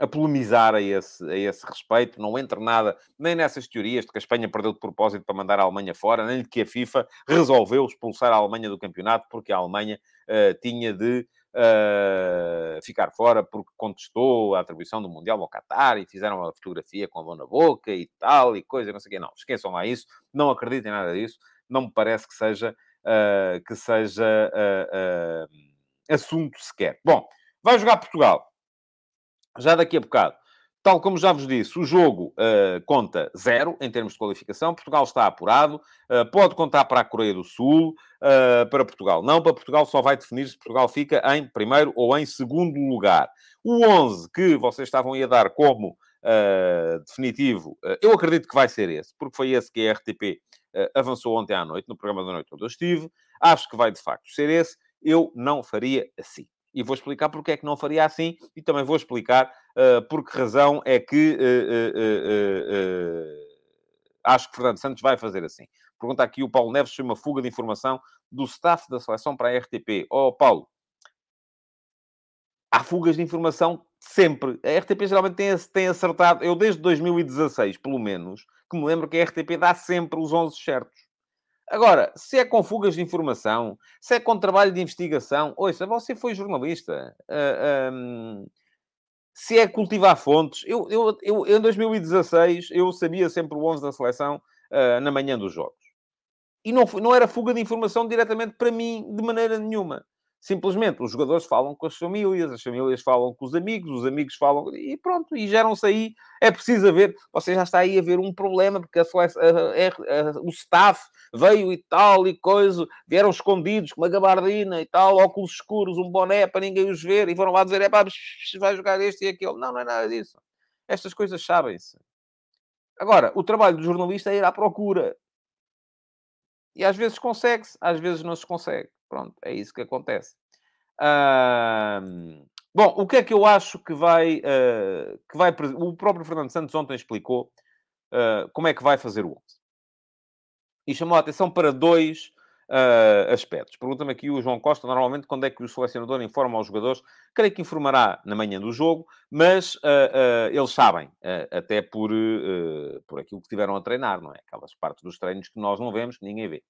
a polemizar a esse, a esse respeito. Não entra nada nem nessas teorias de que a Espanha perdeu de propósito para mandar a Alemanha fora, nem de que a FIFA resolveu expulsar a Alemanha do campeonato porque a Alemanha uh, tinha de uh, ficar fora porque contestou a atribuição do Mundial ao Qatar e fizeram uma fotografia com a mão na boca e tal e coisa, não sei o quê. Não, esqueçam lá isso. Não acreditem em nada disso. Não me parece que seja, uh, que seja assunto sequer. Bom, vai jogar Portugal já daqui a bocado. Tal como já vos disse, o jogo uh, conta zero em termos de qualificação. Portugal está apurado. Uh, pode contar para a Coreia do Sul. Uh, para Portugal não. Para Portugal só vai definir se Portugal fica em primeiro ou em segundo lugar. O 11 que vocês estavam a dar como definitivo, eu acredito que vai ser esse, porque foi esse que a RTP avançou ontem à noite, no programa da noite onde eu estive. Acho que vai de facto ser esse. Eu não faria assim. E vou explicar porque é que não faria assim e também vou explicar uh, por que razão é que uh, uh, acho que Fernando Santos vai fazer assim. Pergunta aqui o Paulo Neves se uma fuga de informação do staff da seleção para a RTP. Oh, Paulo, há fugas de informação sempre. A RTP geralmente tem, tem acertado, eu desde 2016, pelo menos, que me lembro que a RTP dá sempre os 11 certos. Agora, se é com fugas de informação, se é com trabalho de investigação, ouça, você foi jornalista. Uh, ah, um, se é cultivar fontes, eu, eu, eu, em 2016 eu sabia sempre o 11 da seleção uh, na manhã dos jogos. E não, não era fuga de informação diretamente para mim, de maneira nenhuma. Simplesmente os jogadores falam com as famílias, as famílias falam com os amigos, os amigos falam e pronto, e geram-se aí. É preciso haver, você já está aí a ver um problema, porque a, a, a, o staff veio e tal e coisa, vieram escondidos com uma gabardina e tal, óculos escuros, um boné para ninguém os ver, e foram lá dizer: é pá, vai jogar este e aquele. Não, não é nada disso. Estas coisas sabem-se. Agora, o trabalho do jornalista é ir à procura. E às vezes consegue-se, às vezes não se consegue. Pronto, é isso que acontece. Uh, bom, o que é que eu acho que vai, uh, que vai... O próprio Fernando Santos ontem explicou uh, como é que vai fazer o 11. E chamou a atenção para dois uh, aspectos. Pergunta-me aqui o João Costa, normalmente, quando é que o selecionador informa aos jogadores? Creio que informará na manhã do jogo, mas eles sabem, até por, por aquilo que tiveram a treinar, não é? Aquelas partes dos treinos que nós não vemos, que ninguém vê,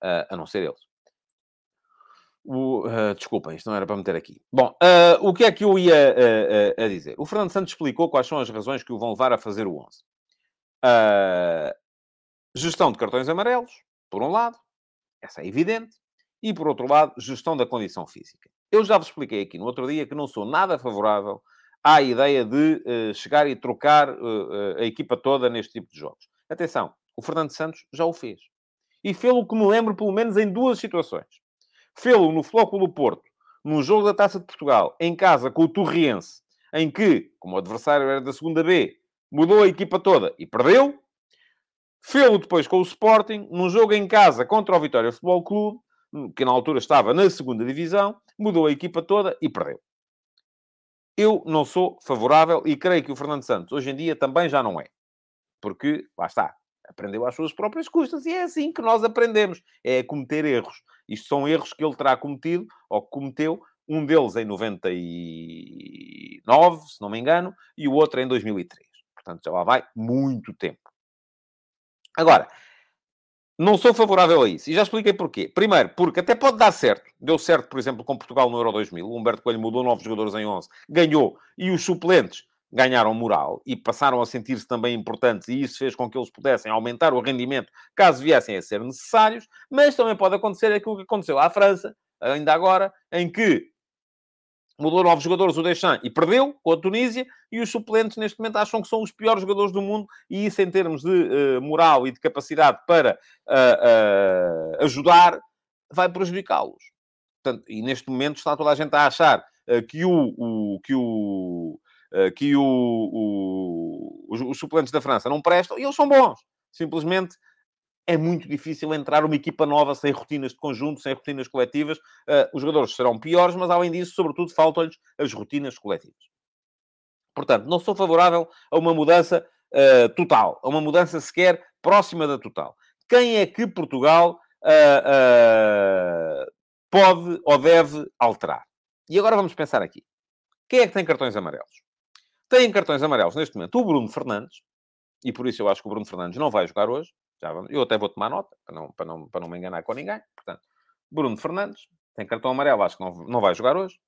a não ser eles. O, uh, desculpem, isto não era para meter aqui. Bom, uh, o que é que eu ia uh, a dizer? O Fernando Santos explicou quais são as razões que o vão levar a fazer o 11. gestão de cartões amarelos, por um lado, essa é evidente, e por outro lado, gestão da condição física. Eu já vos expliquei aqui no outro dia que não sou nada favorável à ideia de chegar e trocar a equipa toda neste tipo de jogos. Atenção, o Fernando Santos já o fez. E fez-o que me lembro, pelo menos, em duas situações. Fê-lo no Flóculo Porto, num jogo da Taça de Portugal, em casa com o Torriense, em que, como o adversário era da segunda B, mudou a equipa toda e perdeu. Fê-lo depois com o Sporting, num jogo em casa contra o Vitória Futebol Clube, que na altura estava na segunda divisão, mudou a equipa toda e perdeu. Eu não sou favorável e creio que o Fernando Santos hoje em dia também já não é. Porque, lá está, aprendeu às suas próprias custas e é assim que nós aprendemos, é cometer erros. Isto são erros que ele terá cometido, ou que cometeu, um deles em 99, se não me engano, e o outro em 2003. Portanto, já lá vai muito tempo. Agora, não sou favorável a isso. E já expliquei porquê. Primeiro, porque até pode dar certo. Deu certo, por exemplo, com Portugal no Euro 2000. O Humberto Coelho mudou novos jogadores em 11. Ganhou. E os suplentes ganharam moral e passaram a sentir-se também importantes, e isso fez com que eles pudessem aumentar o rendimento caso viessem a ser necessários, mas também pode acontecer aquilo que aconteceu à França, ainda agora, em que mudou novos jogadores o Deschamps e perdeu com a Tunísia, e os suplentes neste momento acham que são os piores jogadores do mundo, e isso em termos de uh, moral e de capacidade para uh, uh, ajudar, vai prejudicá-los. E neste momento está toda a gente a achar que o, o, que o que o, o, os, os suplentes da França não prestam, e eles são bons. Simplesmente é muito difícil entrar uma equipa nova sem rotinas de conjunto, sem rotinas coletivas. Uh, os jogadores serão piores, mas além disso, sobretudo, faltam-lhes as rotinas coletivas. Portanto, não sou favorável a uma mudança uh, total, a uma mudança sequer próxima da total. Quem é que Portugal uh, pode ou deve alterar? E agora vamos pensar aqui. Quem é que tem cartões amarelos? Tem cartões amarelos neste momento o Bruno Fernandes, e por isso eu acho que o Bruno Fernandes não vai jogar hoje. Já vamos, eu até vou tomar nota, para não, para, não, para não me enganar com ninguém. Portanto, Bruno Fernandes tem cartão amarelo, acho que não, não vai jogar hoje.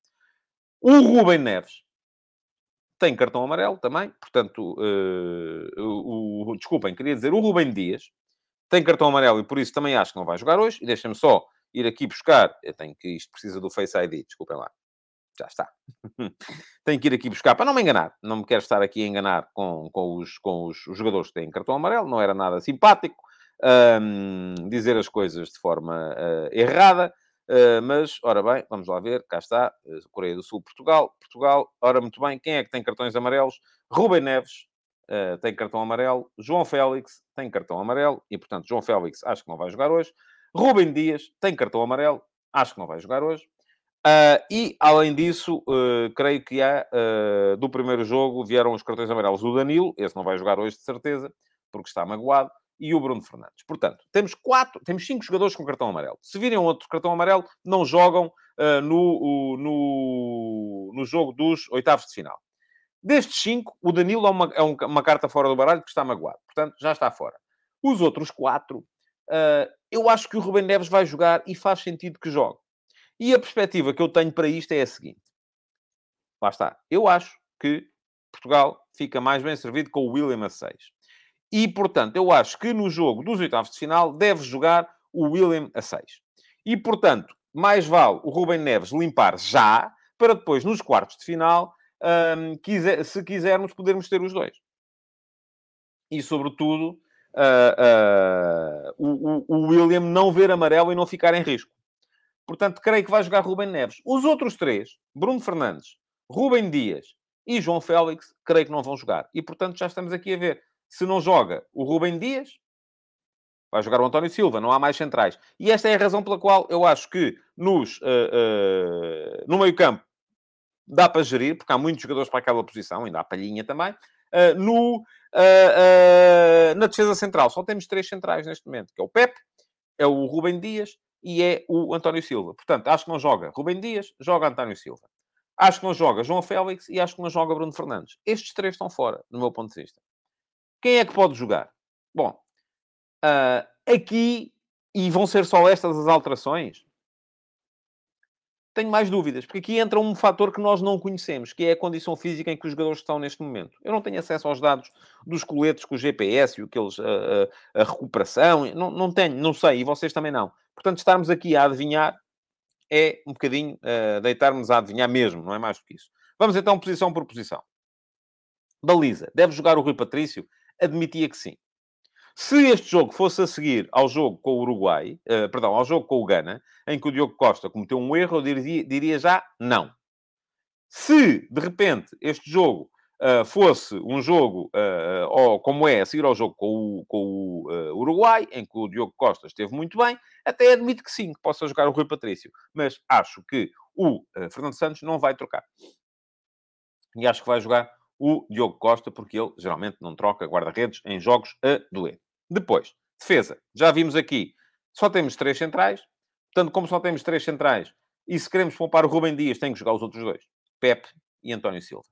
O Rubem Neves tem cartão amarelo também, portanto, uh, o, o, desculpem, queria dizer, o Rubem Dias tem cartão amarelo e por isso também acho que não vai jogar hoje. E deixem-me só ir aqui buscar, eu tenho que isto precisa do Face ID, desculpem lá já está. [laughs] Tenho que ir aqui buscar, para não me enganar. Não me quero estar aqui a enganar com, com, os, com os, os jogadores que têm cartão amarelo. Não era nada simpático um, dizer as coisas de forma uh, errada. Uh, mas, ora bem, vamos lá ver. Cá está. Uh, Coreia do Sul, Portugal. Portugal, ora muito bem. Quem é que tem cartões amarelos? Rubem Neves. tem cartão amarelo. João Félix tem cartão amarelo. E, portanto, João Félix acho que não vai jogar hoje. Rubem Dias tem cartão amarelo. Acho que não vai jogar hoje. Uh, e, além disso, uh, creio que há, uh, do primeiro jogo, vieram os cartões amarelos. O Danilo, esse não vai jogar hoje de certeza, porque está magoado, e o Bruno Fernandes. Portanto, temos quatro, temos cinco jogadores com cartão amarelo. Se virem outro cartão amarelo, não jogam no, no, no jogo dos oitavos de final. Destes cinco, o Danilo é uma, é uma carta fora do baralho porque está magoado. Portanto, já está fora. Os outros quatro, eu acho que o Rubem Neves vai jogar e faz sentido que jogue. E a perspectiva que eu tenho para isto é a seguinte. Lá está. Eu acho que Portugal fica mais bem servido com o William a 6. E, portanto, eu acho que no jogo dos oitavos de final deve jogar o William a 6. E, portanto, mais vale o Rubem Neves limpar já, para depois, nos quartos de final, um, quiser, se quisermos, podermos ter os dois. E, sobretudo, uh, uh, o, o William não ver amarelo e não ficar em risco. Portanto, creio que vai jogar Rubem Neves. Os outros três, Bruno Fernandes, Rubem Dias e João Félix, creio que não vão jogar. E, portanto, já estamos aqui a ver. Se não joga o Rubem Dias, vai jogar o António Silva, não há mais centrais. E esta é a razão pela qual eu acho que nos, uh, uh, no meio-campo dá para gerir, porque há muitos jogadores para aquela posição, ainda há palhinha também. Uh, no, na defesa central, só temos três centrais neste momento, que é o Pepe, é o Rubem Dias e é o António Silva. Portanto, acho que não joga Rubem Dias, joga António Silva. Acho que não joga João Félix e acho que não joga Bruno Fernandes. Estes três estão fora, do meu ponto de vista. Quem é que pode jogar? Bom, uh, aqui, e vão ser só estas as alterações, tenho mais dúvidas, porque aqui entra um fator que nós não conhecemos, que é a condição física em que os jogadores estão neste momento. Eu não tenho acesso aos dados dos coletes com o GPS e aqueles, a, a, a recuperação, não, não tenho, não sei, e vocês também não. Portanto, estarmos aqui a adivinhar é um bocadinho uh, deitarmos a adivinhar mesmo, não é mais do que isso. Vamos então posição por posição. Baliza. Deve jogar o Rui Patrício? Admitia que sim. Se este jogo fosse a seguir ao jogo com o Uruguai, uh, perdão, ao jogo com o Gana, em que o Diogo Costa cometeu um erro, eu diria, diria já não. Se, de repente, este jogo uh, fosse um jogo, uh, ou como é, a seguir ao jogo com o, com o uh, Uruguai, em que o Diogo Costa esteve muito bem, até admito que sim, que possa jogar o Rui Patrício. Mas acho que o Fernando Santos não vai trocar. E acho que vai jogar o Diogo Costa, porque ele geralmente não troca guarda-redes em jogos a doer. Depois, defesa. Já vimos aqui, só temos três centrais. Portanto, como só temos três centrais, e se queremos poupar o Rubem Dias, tem que jogar os outros dois. Pepe e António Silva.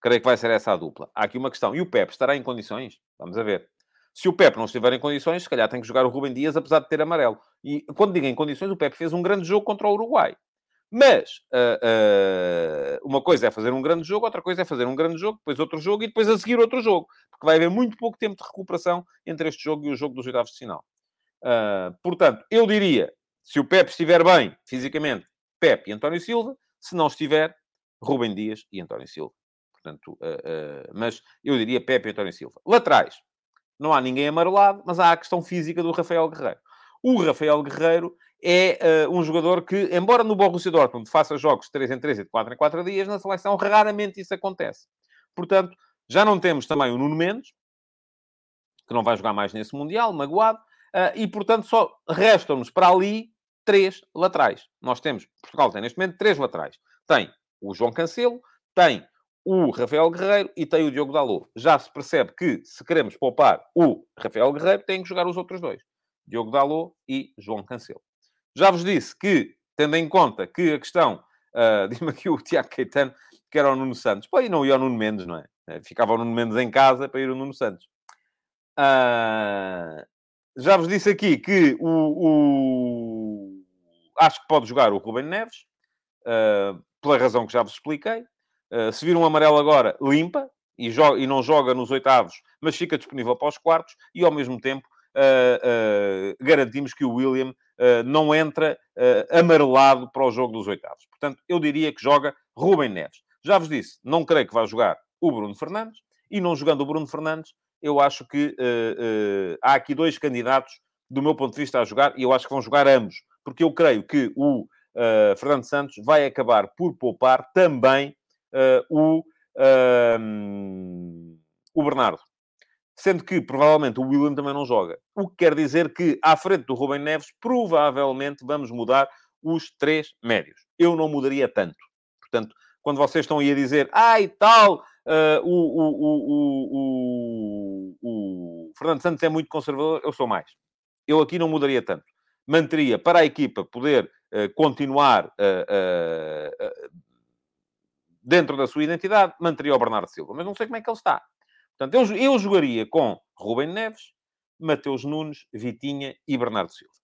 Creio que vai ser essa a dupla. Há aqui uma questão. E o Pepe estará em condições? Vamos a ver. Se o Pepe não estiver em condições, se calhar tem que jogar o Rubem Dias, apesar de ter amarelo. E quando digo em condições, o Pepe fez um grande jogo contra o Uruguai. Mas uh, uh, uma coisa é fazer um grande jogo, outra coisa é fazer um grande jogo, depois outro jogo e depois a seguir outro jogo. Porque vai haver muito pouco tempo de recuperação entre este jogo e o jogo dos oitavos de final. Uh, portanto, eu diria, se o Pepe estiver bem fisicamente, Pepe e António Silva. Se não estiver, Rubem Dias e António Silva. Portanto, mas eu diria Pepe e António Silva. Laterais. Não há ninguém amarelado, mas há a questão física do Rafael Guerreiro. O Rafael Guerreiro é uh, um jogador que, embora no Borussia Dortmund faça jogos de 3 em 3 e de 4 em 4 dias, na seleção raramente isso acontece. Portanto, já não temos também o Nuno Mendes, que não vai jogar mais nesse Mundial, magoado, uh, e, portanto, só restam-nos para ali três laterais. Nós temos, Portugal tem neste momento três laterais. Tem o João Cancelo, tem o Rafael Guerreiro e tem o Diogo Dalot. Já se percebe que, se queremos poupar o Rafael Guerreiro, tem que jogar os outros dois. Diogo Dalot e João Cancelo. Já vos disse que, tendo em conta que a questão, uh, [laughs] diz-me aqui o Tiago Caetano, que era o Nuno Santos. Pô, e não ia o Nuno Mendes, não é? Eh, ficava o Nuno Mendes em casa para ir o Nuno Santos. Uh, já vos disse aqui que o, o, acho que pode jogar o Ruben Neves, uh, pela razão que já vos expliquei. Uh, se vir um amarelo agora, limpa e, joga, e não joga nos oitavos, mas fica disponível para os quartos e ao mesmo tempo garantimos que o William uh, não entra amarelado para o jogo dos oitavos. Portanto, eu diria que joga Rubem Neves. Já vos disse, não creio que vá jogar o Bruno Fernandes, e não jogando o Bruno Fernandes, eu acho que há aqui dois candidatos, do meu ponto de vista, a jogar, e eu acho que vão jogar ambos, porque eu creio que o Fernando Santos vai acabar por poupar também o, o Bernardo sendo que provavelmente o William também não joga. O que quer dizer que, à frente do Rubem Neves, provavelmente vamos mudar os três médios. Eu não mudaria tanto. Portanto, quando vocês estão aí a dizer, ah, tal, uh, o, o, o, o, Fernando Santos é muito conservador, eu sou mais. Eu aqui não mudaria tanto. Manteria para a equipa poder uh, continuar uh, dentro da sua identidade, manteria o Bernardo Silva. Mas não sei como é que ele está. Portanto, eu, eu jogaria com Rubem Neves, Mateus Nunes, Vitinha e Bernardo Silva.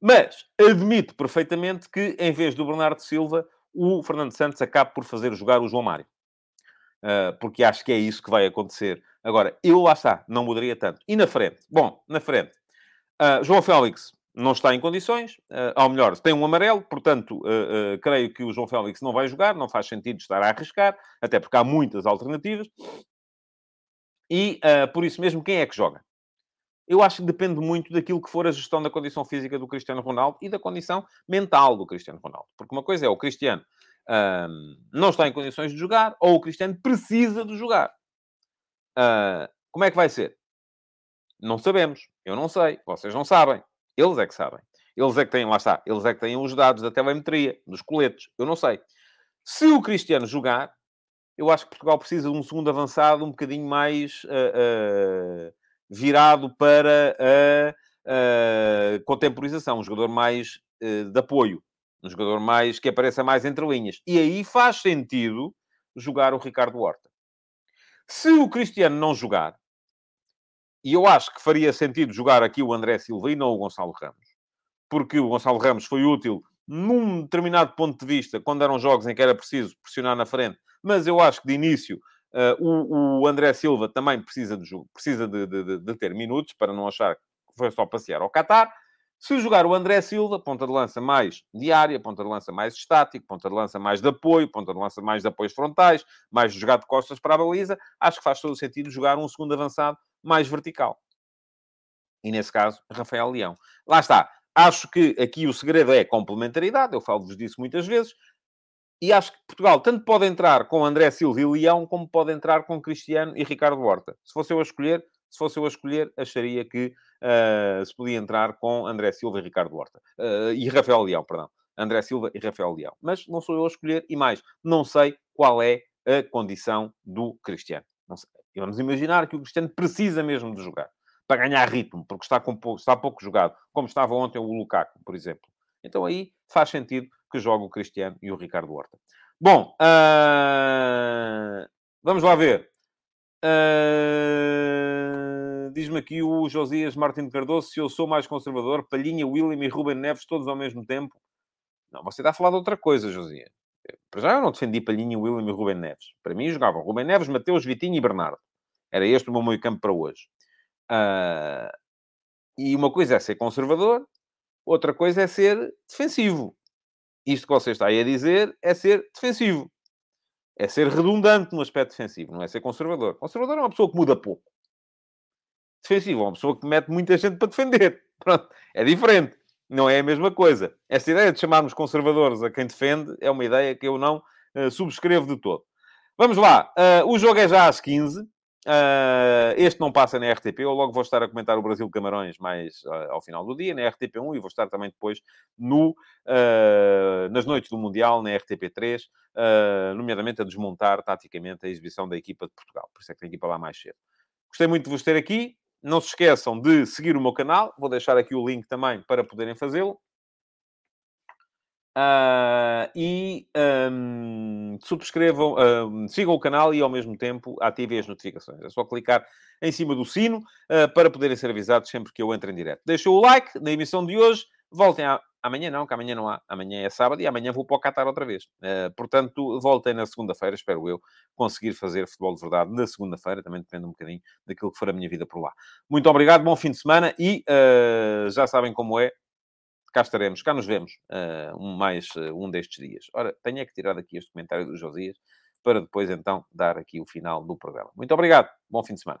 Mas admito perfeitamente que, em vez do Bernardo Silva, o Fernando Santos acabe por fazer jogar o João Mário. Uh, porque acho que é isso que vai acontecer. Agora, eu lá está, não mudaria tanto. E na frente? Bom, na frente. Uh, João Félix não está em condições, uh, ao melhor, tem um amarelo, portanto, uh, uh, creio que o João Félix não vai jogar, não faz sentido estar a arriscar, até porque há muitas alternativas. E, por isso mesmo, quem é que joga? Eu acho que depende muito daquilo que for a gestão da condição física do Cristiano Ronaldo e da condição mental do Cristiano Ronaldo. Porque uma coisa é o Cristiano não está em condições de jogar, ou o Cristiano precisa de jogar. como é que vai ser? Não sabemos. Eu não sei. Vocês não sabem. Eles é que sabem. Eles é que têm, lá está, eles é que têm os dados da telemetria, dos coletes. Eu não sei. Se o Cristiano jogar, eu acho que Portugal precisa de um segundo avançado um bocadinho mais uh, uh, virado para a uh, contemporização, um jogador mais de apoio, um jogador mais que apareça mais entre linhas. E aí faz sentido jogar o Ricardo Horta. Se o Cristiano não jogar, e eu acho que faria sentido jogar aqui o André Silva e não o Gonçalo Ramos. Porque o Gonçalo Ramos foi útil num determinado ponto de vista, quando eram jogos em que era preciso pressionar na frente, mas eu acho que de início uh, o, o, André Silva também precisa de jogo, precisa de, de, de, ter minutos para não achar que foi só passear ao Qatar. Se jogar o André Silva, ponta de lança mais diária, ponta de lança mais estático, ponta de lança mais de apoio, ponta de lança mais de apoios frontais, mais jogado de costas para a baliza, acho que faz todo o sentido jogar um segundo avançado mais vertical. E nesse caso, Rafael Leão. Lá está. Acho que aqui o segredo é complementaridade, eu falo-vos disso muitas vezes, e acho que Portugal tanto pode entrar com André Silva e Leão, como pode entrar com Cristiano e Ricardo Horta. Se fosse eu a escolher, se fosse eu a escolher, acharia que uh, se podia entrar com André Silva e Ricardo Horta. Uh, e Rafael Leão, perdão. André Silva e Rafael Leão. Mas não sou eu a escolher, e mais, não sei qual é a condição do Cristiano. E vamos imaginar que o Cristiano precisa mesmo de jogar para ganhar ritmo, porque está, pouco, está pouco jogado, como estava ontem o Lukaku, por exemplo. Então aí faz sentido que jogue o Cristiano e o Ricardo Horta. Bom, uh... vamos lá ver. Uh... Diz-me aqui o Josias Martins Cardoso se eu sou mais conservador, Palhinha, William e Ruben Neves todos ao mesmo tempo. Não, você está a falar de outra coisa, Josias. Para já eu não defendi Palhinha, William e Ruben Neves. Para mim jogavam Ruben Neves, Mateus, Vitinho e Bernardo. Era este o meu meio campo para hoje. Uh, e uma coisa é ser conservador, outra coisa é ser defensivo. Isto que você está aí a dizer é ser defensivo. É ser redundante no aspecto defensivo, não é ser conservador. Conservador é uma pessoa que muda pouco. Defensivo é uma pessoa que mete muita gente para defender. [laughs] Pronto, é diferente. Não é a mesma coisa. Esta ideia de chamarmos conservadores a quem defende é uma ideia que eu não uh, subscrevo de todo. Vamos lá. Uh, o jogo é já às 15. Uh, este não passa na RTP, eu logo vou estar a comentar o Brasil Camarões mais ao final do dia, na RTP1, e vou estar também depois no, nas noites do Mundial, na RTP3, nomeadamente a desmontar taticamente a exibição da equipa de Portugal. Por isso é que tem equipa lá mais cedo. Gostei muito de vos ter aqui. Não se esqueçam de seguir o meu canal. Vou deixar aqui o link também para poderem fazê-lo. Uh, e um, subscrevam, uh, sigam o canal e ao mesmo tempo ativem as notificações. É só clicar em cima do sino uh, para poderem ser avisados sempre que eu entre em direto. Deixem o like na emissão de hoje. Voltem a... amanhã, não, que amanhã não há. Amanhã é sábado e amanhã vou para o Qatar outra vez. portanto, voltem na segunda-feira, espero eu, conseguir fazer futebol de verdade na segunda-feira. Também depende um bocadinho daquilo que for a minha vida por lá. Muito obrigado, bom fim de semana e já sabem como é cá estaremos, cá nos vemos uh, um, mais uh, um destes dias. Ora, tenho é que tirar daqui este comentário do Josias para depois então dar aqui o final do programa. Muito obrigado, bom fim de semana.